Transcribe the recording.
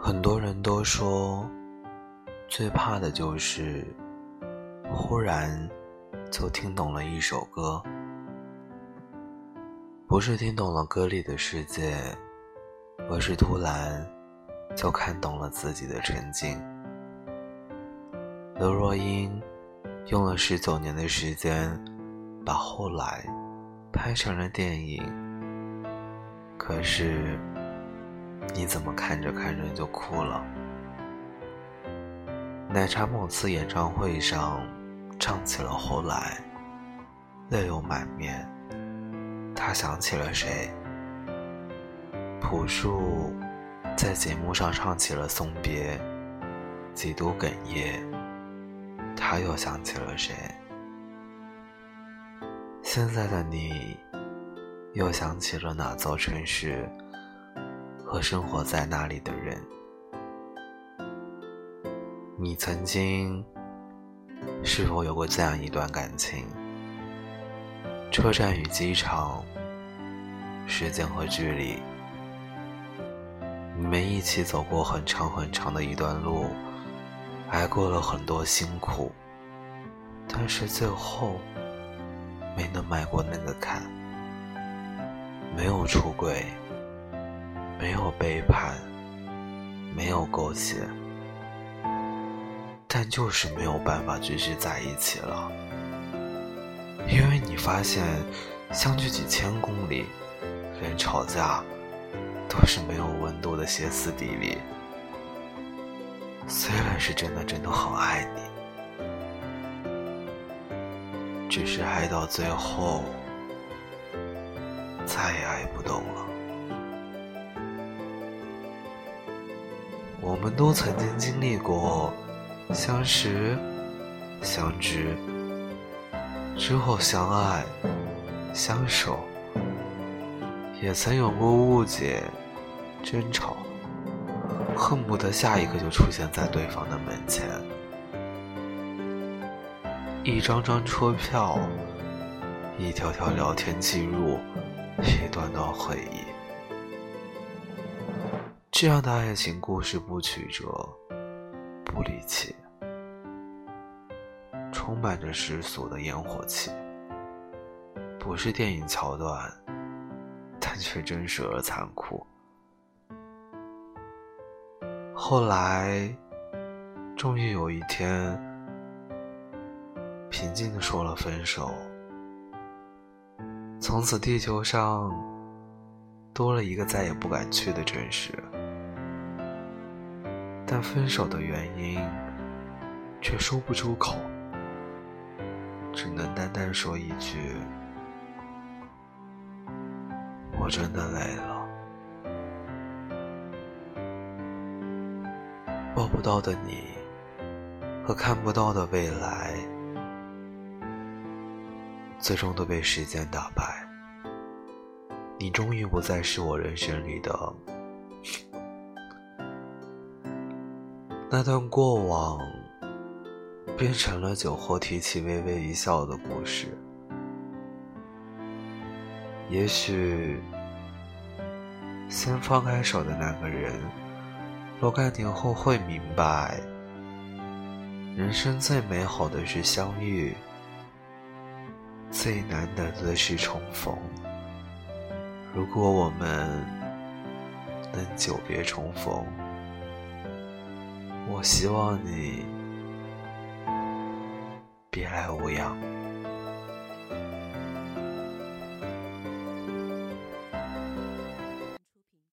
很多人都说，最怕的就是忽然就听懂了一首歌，不是听懂了歌里的世界，而是突然就看懂了自己的沉静。刘若英用了十九年的时间，把后来拍成了电影，可是。你怎么看着看着就哭了？奶茶某次演唱会上唱起了《后来》，泪流满面。他想起了谁？朴树在节目上唱起了《送别》，几度哽咽。他又想起了谁？现在的你，又想起了哪座城市？和生活在那里的人，你曾经是否有过这样一段感情？车站与机场，时间和距离，你们一起走过很长很长的一段路，挨过了很多辛苦，但是最后没能迈过那个坎，没有出轨。没有背叛，没有苟且，但就是没有办法继续在一起了。因为你发现，相距几千公里，连吵架都是没有温度的歇斯底里。虽然是真的真的很爱你，只是爱到最后，再也爱不动了。我们都曾经经历过相识、相知，之后相爱、相守，也曾有过误解、争吵，恨不得下一刻就出现在对方的门前。一张张车票，一条条聊天记录，一段段回忆。这样的爱情故事不曲折，不离奇，充满着世俗的烟火气，不是电影桥段，但却真实而残酷。后来，终于有一天，平静的说了分手，从此地球上多了一个再也不敢去的城市。但分手的原因却说不出口，只能淡淡说一句：“我真的累了。”抱不到的你和看不到的未来，最终都被时间打败。你终于不再是我人生里的。那段过往，变成了酒后提起微微一笑的故事。也许，先放开手的那个人，若干年后会明白，人生最美好的是相遇，最难得的是重逢。如果我们能久别重逢。我希望你别来无恙。